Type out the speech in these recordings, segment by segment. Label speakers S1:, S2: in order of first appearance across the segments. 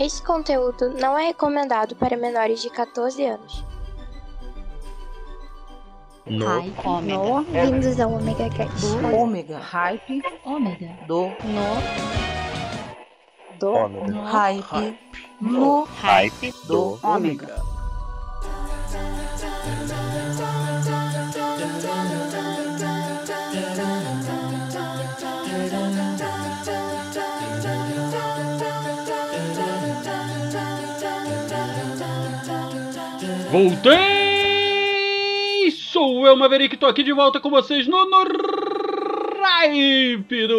S1: Este conteúdo não é recomendado para menores de 14 anos.
S2: No.
S3: Hype.
S4: Ômega.
S1: Bem-vindos ao Omega Cast.
S4: Do ômega. Hype.
S3: Ômega.
S4: Do.
S3: No.
S4: Do.
S2: Ômega.
S3: No.
S4: Hype. No.
S2: Hype
S4: Do.
S2: do
S5: Voltei! Sou eu, Maverick, tô aqui de volta com vocês no, Ripe do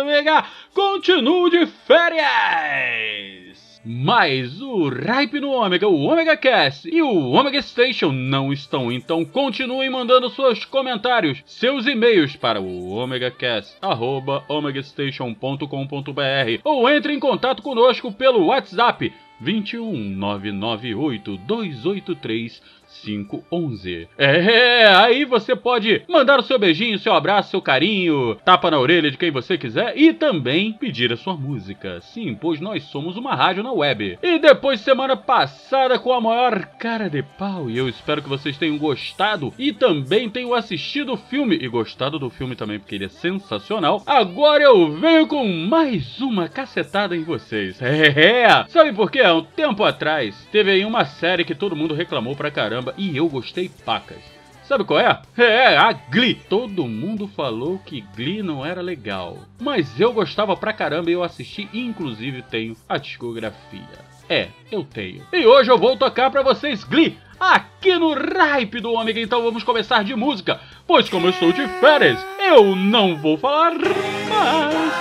S5: Ômega. Continuo de férias! Mas o Ripe no Ômega, o Omega Cast e o Omega Station não estão, então continuem mandando seus comentários, seus e-mails para o omegacast@omegastation.com.br ou entre em contato conosco pelo WhatsApp 21 998 283 511. É, aí você pode mandar o seu beijinho, seu abraço, seu carinho, tapa na orelha de quem você quiser e também pedir a sua música. Sim, pois nós somos uma rádio na web. E depois semana passada com a maior cara de pau, e eu espero que vocês tenham gostado e também tenham assistido o filme e gostado do filme também porque ele é sensacional. Agora eu venho com mais uma cacetada em vocês. É, sabe por quê? Um tempo atrás teve aí uma série que todo mundo reclamou pra caramba e eu gostei pacas. Sabe qual é? É, a Glee. Todo mundo falou que Glee não era legal. Mas eu gostava pra caramba e eu assisti inclusive tenho a discografia. É, eu tenho. E hoje eu vou tocar pra vocês Glee. Aqui no Ripe do Ômega, então vamos começar de música. Pois como eu estou de férias, eu não vou falar mais.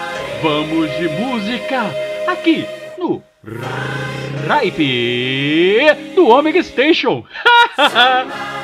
S5: Vamos de música aqui no Ripe do Omega Station.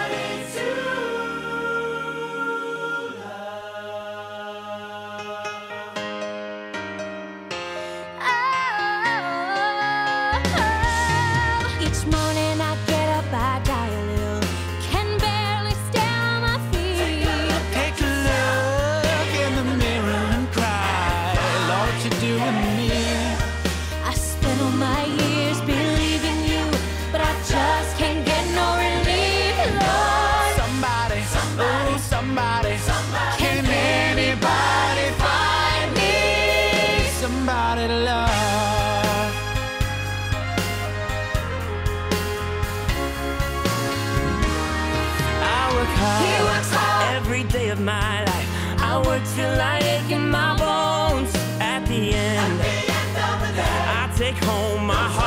S6: my
S7: life. I work till I ache in my bones. At the end, I take home my heart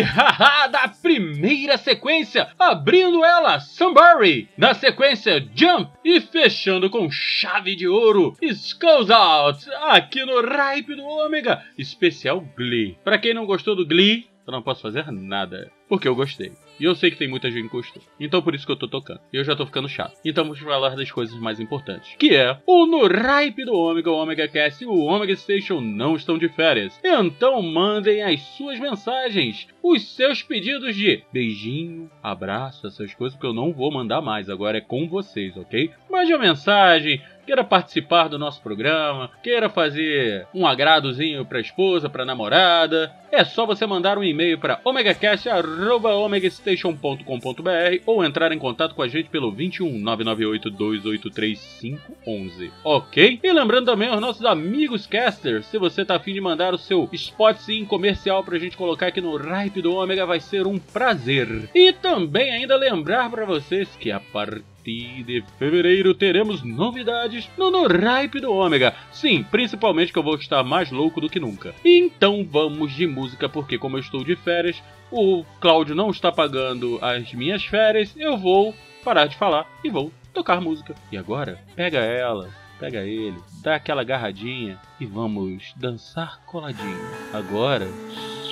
S5: haha, da primeira sequência, abrindo ela, Sunbury, na sequência Jump e fechando com chave de ouro, Skulls Out, aqui no Ripe do Ômega, especial Glee. Pra quem não gostou do Glee, eu não posso fazer nada, porque eu gostei. E eu sei que tem muita gente que gostou. Então por isso que eu tô tocando. E eu já tô ficando chato. Então vamos falar das coisas mais importantes. Que é o No Ripe do Ômega, o Ômega Cast e o Ômega Station não estão de férias. Então mandem as suas mensagens, os seus pedidos de beijinho, abraço, essas coisas, que eu não vou mandar mais. Agora é com vocês, ok? Mande uma mensagem, queira participar do nosso programa, queira fazer um agradozinho pra esposa, pra namorada, é só você mandar um e-mail para omegacast@omegastation.com.br ou entrar em contato com a gente pelo 21 998 283 511, ok? E lembrando também aos nossos amigos casters, se você tá afim de mandar o seu spotzinho comercial pra gente colocar aqui no Ripe do Ômega, vai ser um prazer. E também ainda lembrar para vocês que a partir de fevereiro teremos novidades no No Ripe do Ômega. Sim, principalmente que eu vou estar mais louco do que nunca. Então vamos de música, porque como eu estou de férias, o Cláudio não está pagando as minhas férias, eu vou parar de falar e vou tocar música. E agora, pega ela, pega ele, dá aquela agarradinha e vamos dançar coladinho. Agora,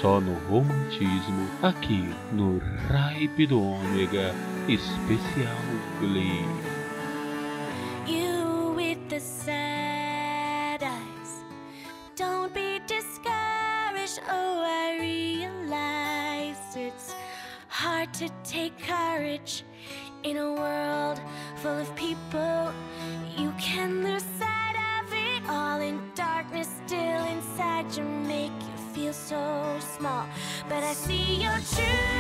S5: só no romantismo, aqui no Ripe do Ômega, especial Glee.
S8: You with the sad eyes. Don't be discouraged. Oh, I realize it's hard to take courage in a world full of people. You can lose sight of it all in darkness, still inside you make you feel so small. But I see your true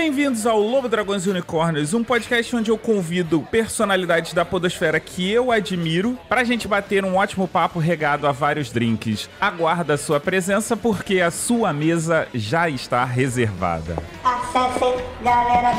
S9: Bem-vindos ao Lobo Dragões e Unicórnios, um podcast onde eu convido personalidades da podosfera que eu admiro pra gente bater um ótimo papo regado a vários drinks. Aguarda a sua presença porque a sua mesa já está reservada.
S10: Acesse galera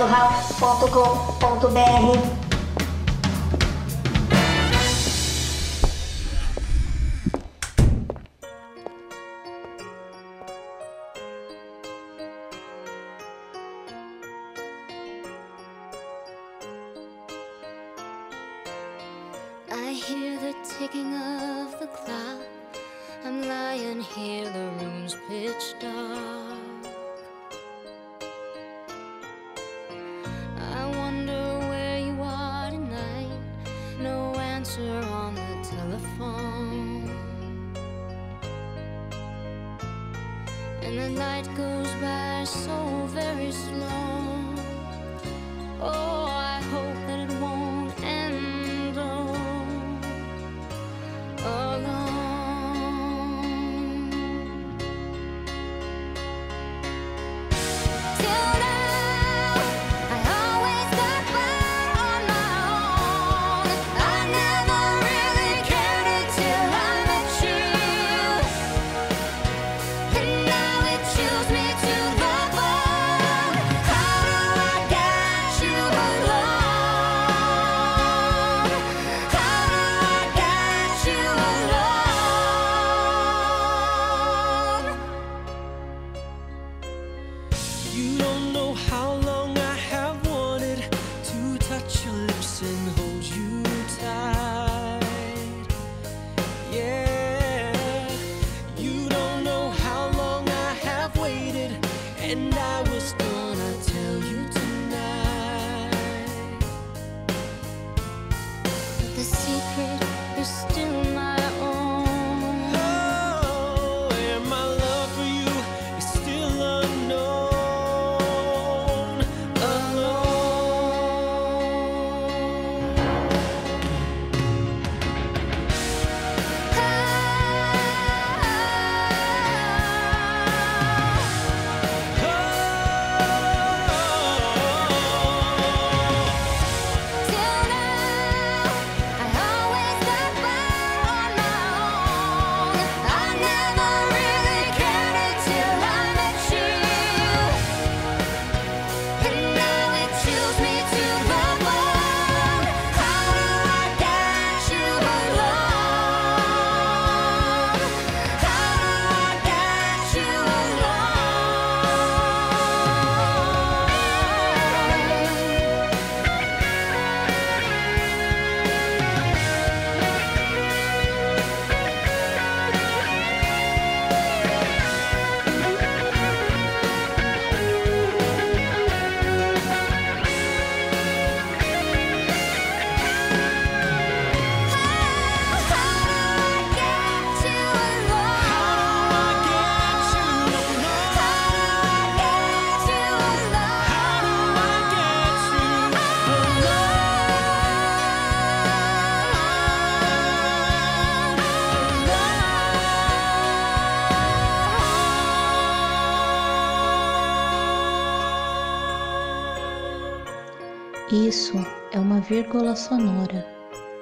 S11: vírgula sonora,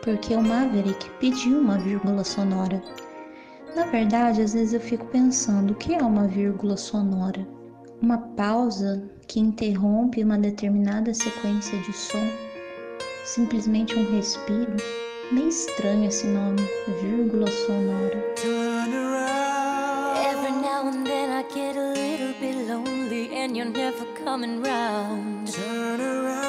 S11: porque o Maverick pediu uma vírgula sonora. Na verdade, às vezes eu fico pensando o que é uma vírgula sonora? Uma pausa que interrompe uma determinada sequência de som? Simplesmente um respiro? Meio estranho esse nome, vírgula sonora.
S12: Turn around.
S8: Every now and then I get a little bit lonely and you're never coming round.
S12: Turn around.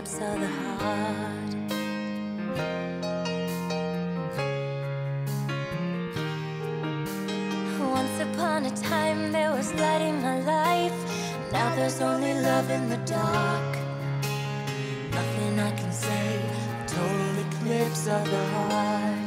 S8: depths
S7: of the heart. Once upon a time there was light in my life. Now there's only love in the dark. Nothing I can say, total eclipse of the heart.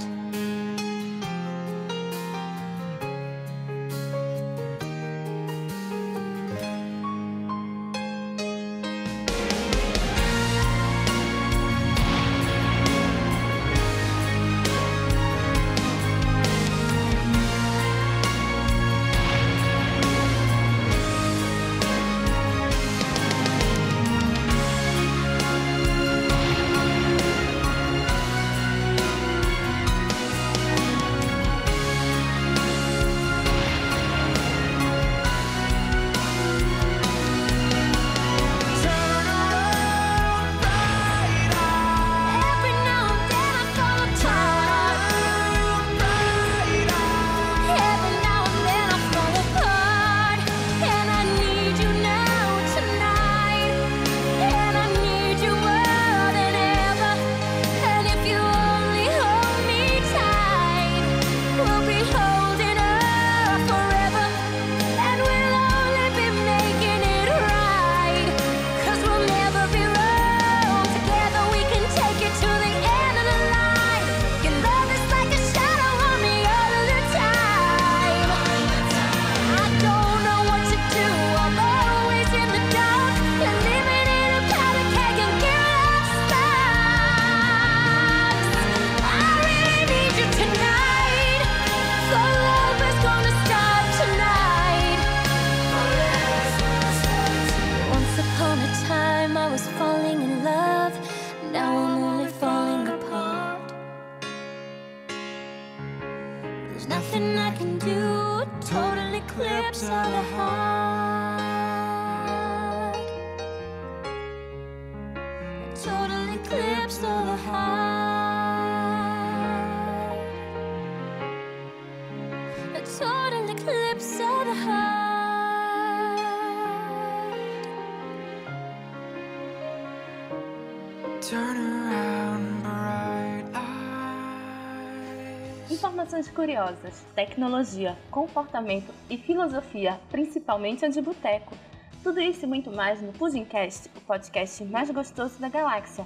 S13: coisas curiosas, tecnologia, comportamento e filosofia, principalmente a de boteco. Tudo isso e muito mais no Pudimcast, o podcast mais gostoso da galáxia.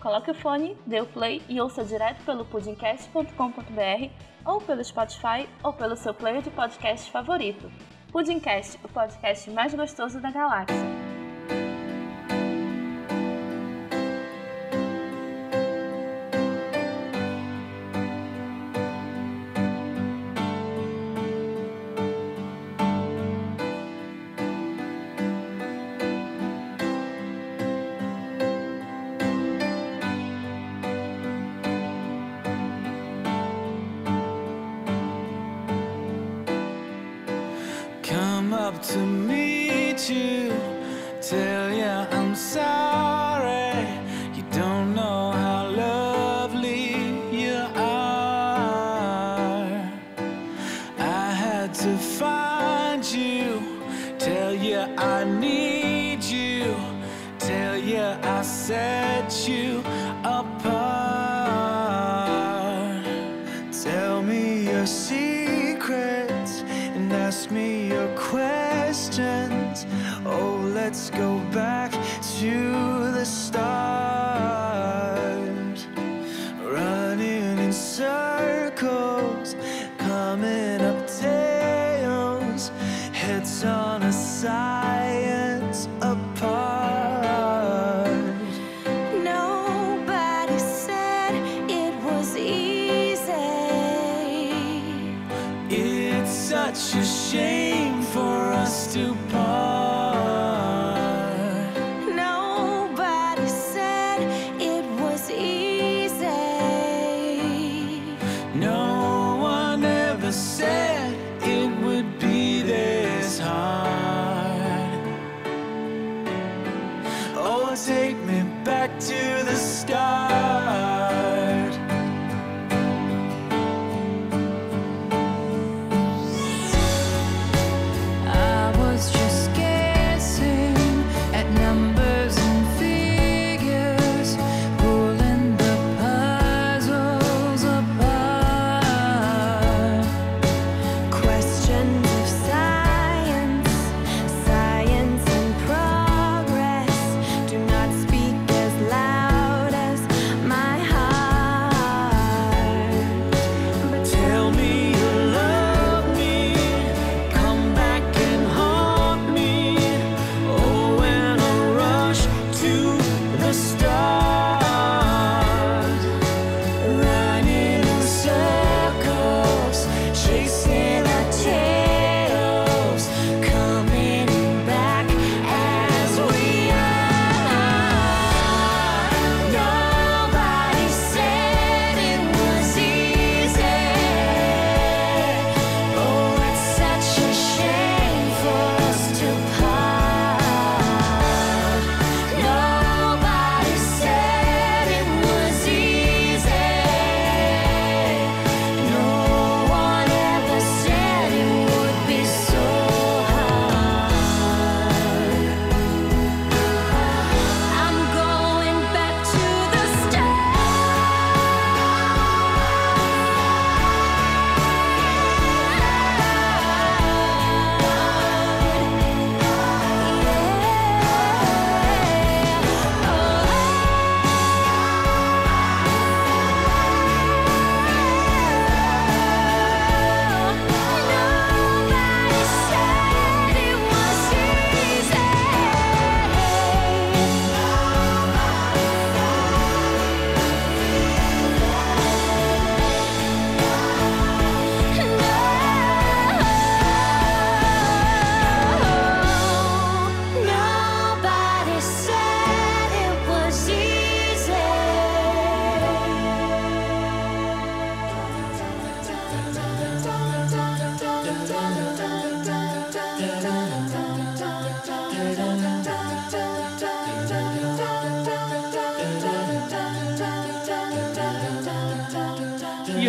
S13: Coloque o fone, dê o play e ouça direto pelo pudimcast.com.br ou pelo Spotify ou pelo seu player de podcast favorito. Pudimcast, o podcast mais gostoso da galáxia.
S14: such a shame for us to part.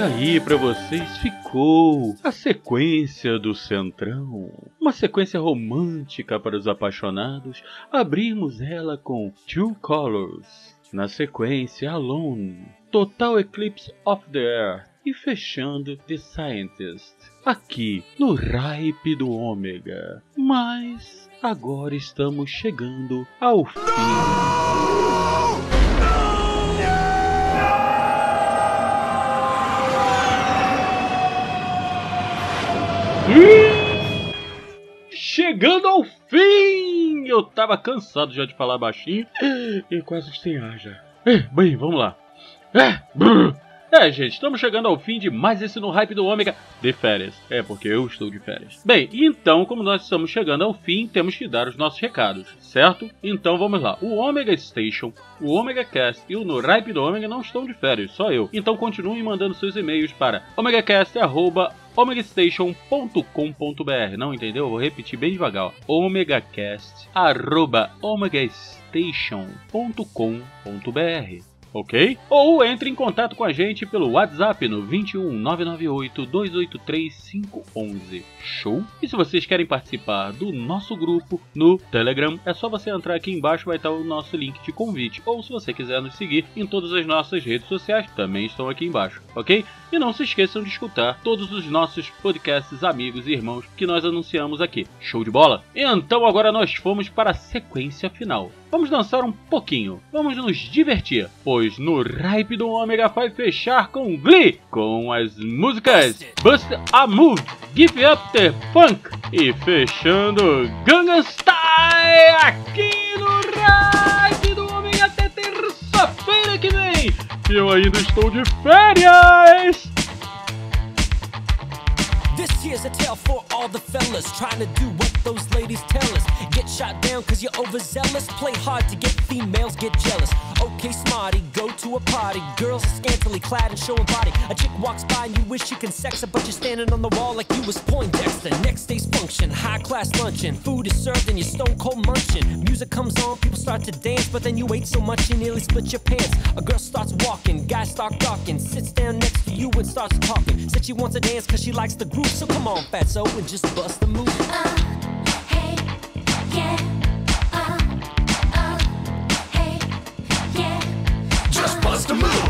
S5: Aí, pra vocês ficou a sequência do Centrão, uma sequência romântica para os apaixonados. Abrimos ela com Two Colors, na sequência Alone, Total Eclipse of the Earth e fechando The Scientist, aqui no Ripe do Ômega. Mas agora estamos chegando ao fim. Hum, Chegando ao fim! Eu tava cansado já de falar baixinho e quase sem ar já. É, Bem, vamos lá. É, gente, estamos chegando ao fim de mais esse no Hype do Ômega de férias. É, porque eu estou de férias. Bem, então, como nós estamos chegando ao fim, temos que dar os nossos recados, certo? Então vamos lá. O Omega Station, o Omega Cast e o No Hype do Ômega não estão de férias, só eu. Então continuem mandando seus e-mails para omegacast.omegastation.com.br. Não entendeu? Eu vou repetir bem devagar. omegacast.omegastation.com.br ok? Ou entre em contato com a gente pelo WhatsApp no 21 998 283 511. Show? E se vocês querem participar do nosso grupo no Telegram, é só você entrar aqui embaixo, vai estar o nosso link de convite. Ou se você quiser nos seguir em todas as nossas redes sociais, também estão aqui embaixo, ok? E não se esqueçam de escutar todos os nossos podcasts amigos e irmãos que nós anunciamos aqui. Show de bola? Então agora nós fomos para a sequência final. Vamos dançar um pouquinho, vamos nos divertir, pois no Ripe do Ômega vai fechar com Glee, com as músicas Bust a Move, Give Up the Funk e fechando Gangnam Style aqui no Ripe do Ômega até terça-feira que vem. Eu ainda estou de férias!
S12: This here's a tale for all the fellas trying to do what those ladies tell us. Get shot down cause you're overzealous. Play hard to get females, get jealous. Okay, smarty, go to a party. Girls are scantily clad and showing body. A chick walks by and you wish you can sex her, but you're standing on the wall like you was Poindexter. Next day's function, high class luncheon. Food is served and you're stone cold munching. Music comes on, people start to dance, but then you ate so much you nearly split your pants. A girl starts walking, guys start gawking, sits down next to you and starts talking. Said she wants to dance cause she likes the groove, so come on, fatso, and just bust the move.
S6: Hey again ah Hey yeah uh, uh, just bust a move.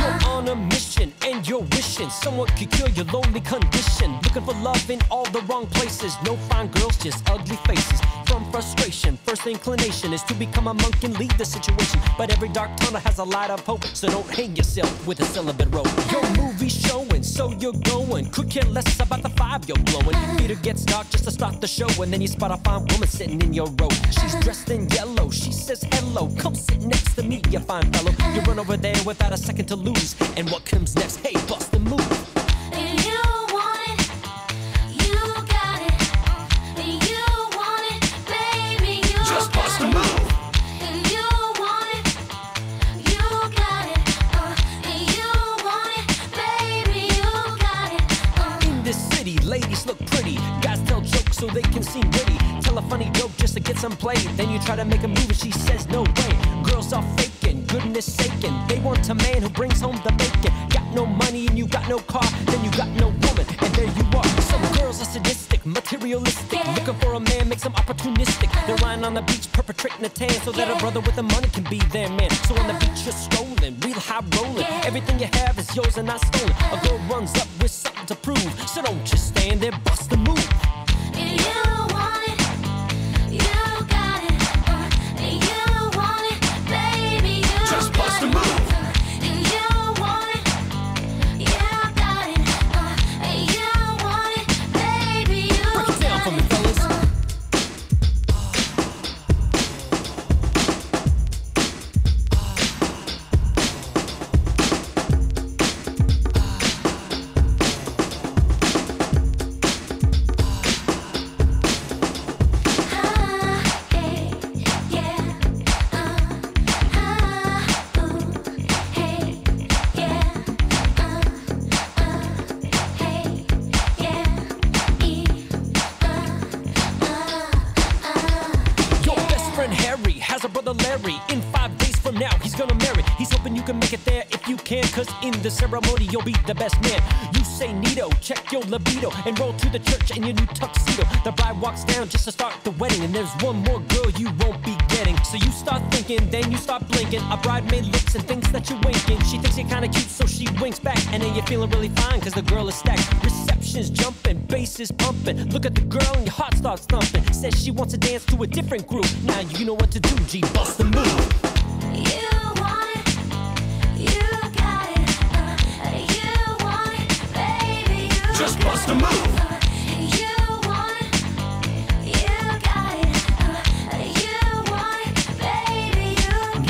S12: You're on a mission and you're wishing someone could cure your lonely condition. Looking for love in all the wrong places. No fine girls, just ugly faces. From frustration, first inclination is to become a monk and leave the situation. But every dark tunnel has a light of hope, so don't hang yourself with a celibate rope. Your movie's showing, so you're going. Could care less about the five you're blowing. Theater gets dark just to start the show, and then you spot a fine woman sitting in your row. She's dressed in yellow, she says hello. Come sit next to me, you fine fellow. You run over there without a second to lose. And what comes next? Hey, bust the move. Some play. Then you try to make a move and she says no way. Girls are faking, goodness saking. They want a man who brings home the bacon. Got no money and you got no car, then you got no woman, and there you are. Some girls are sadistic, materialistic. Looking for a man makes them opportunistic. Uh-huh. They're lying on the beach perpetrating a tan so that a brother with the money can be their man. So on the beach you're strolling, real high rolling. Everything you have is yours and not stolen. A girl runs up with something to prove, so don't just stand there, bust the move. In the ceremony, you'll be the best man. You say Nito, check your libido, and roll to the church in your new tuxedo. The bride walks down just to start the wedding, and there's one more girl you won't be getting. So you start thinking, then you start blinking. A bridemaid looks and thinks that you're winking. She thinks you're kinda cute, so she winks back, and then you're feeling really fine, cause the girl is stacked. Reception's jumping, bass is pumping. Look at the girl, and your heart starts thumping. Says she wants to dance to a different group. Now you know what to do, G, bust the
S6: Just bust a move.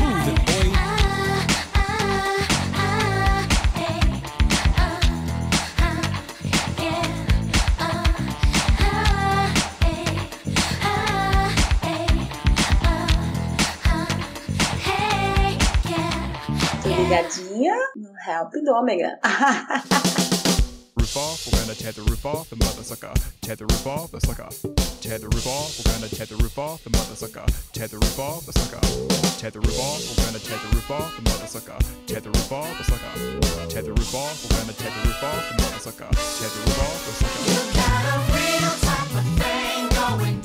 S12: Move it, boy.
S4: Tô ligadinha no Help do Ômega.
S15: roof off, we're gonna tear the roof off the mother sucker. Tear the roof off the sucker. Tear the roof off, we're gonna tear the roof off the mother sucker. Tear the roof off the sucker. Tear the roof off, we're gonna tear the roof off the mother sucker. Tear the roof off the sucker. Tear the roof off, we're gonna tear the roof off the mother sucker. Tear the roof off the sucker.
S6: Give up the funk. We need the funk.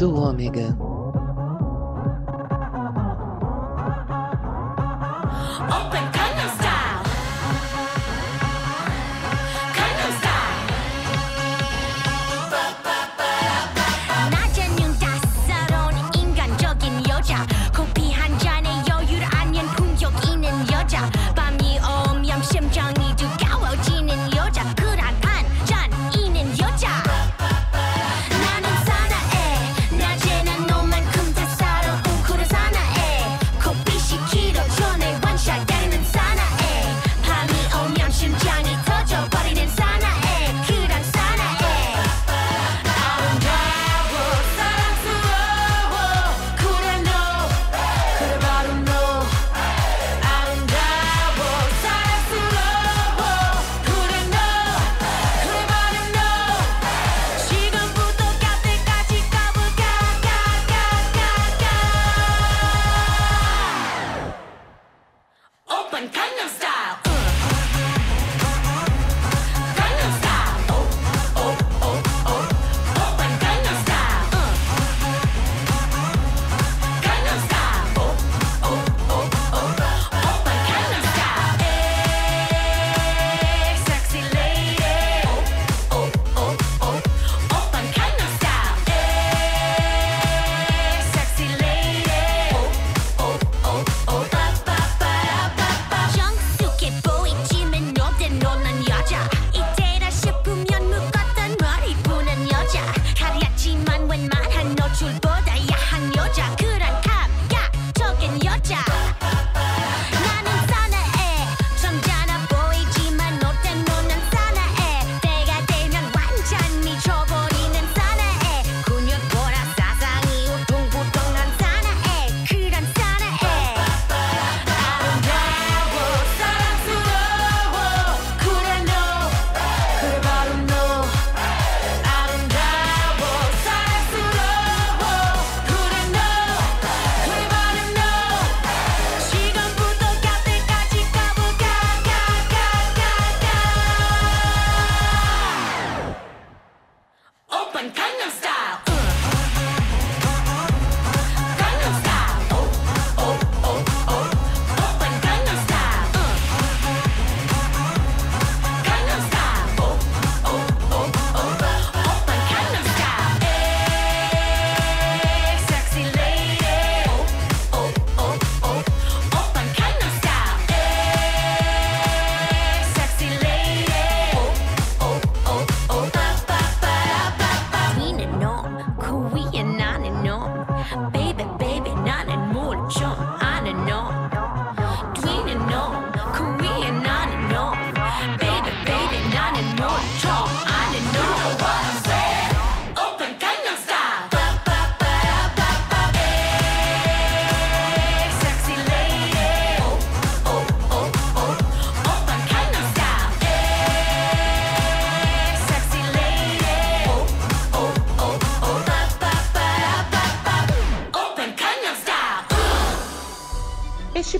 S16: do Ômega.